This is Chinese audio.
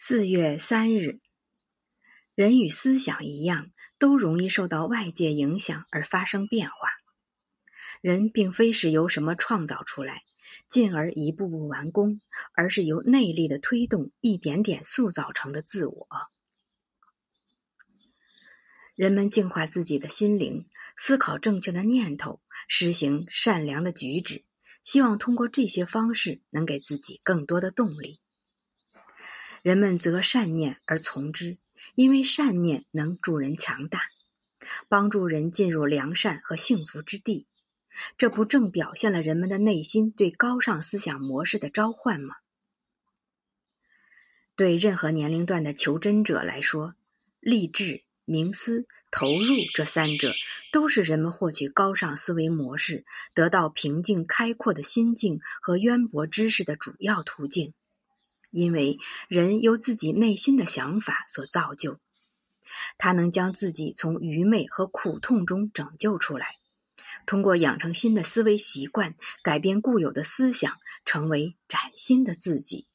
四月三日，人与思想一样，都容易受到外界影响而发生变化。人并非是由什么创造出来，进而一步步完工，而是由内力的推动，一点点塑造成的自我。人们净化自己的心灵，思考正确的念头，实行善良的举止，希望通过这些方式能给自己更多的动力。人们择善念而从之，因为善念能助人强大，帮助人进入良善和幸福之地。这不正表现了人们的内心对高尚思想模式的召唤吗？对任何年龄段的求真者来说，励志、冥思、投入这三者，都是人们获取高尚思维模式、得到平静开阔的心境和渊博知识的主要途径。因为人由自己内心的想法所造就，他能将自己从愚昧和苦痛中拯救出来，通过养成新的思维习惯，改变固有的思想，成为崭新的自己。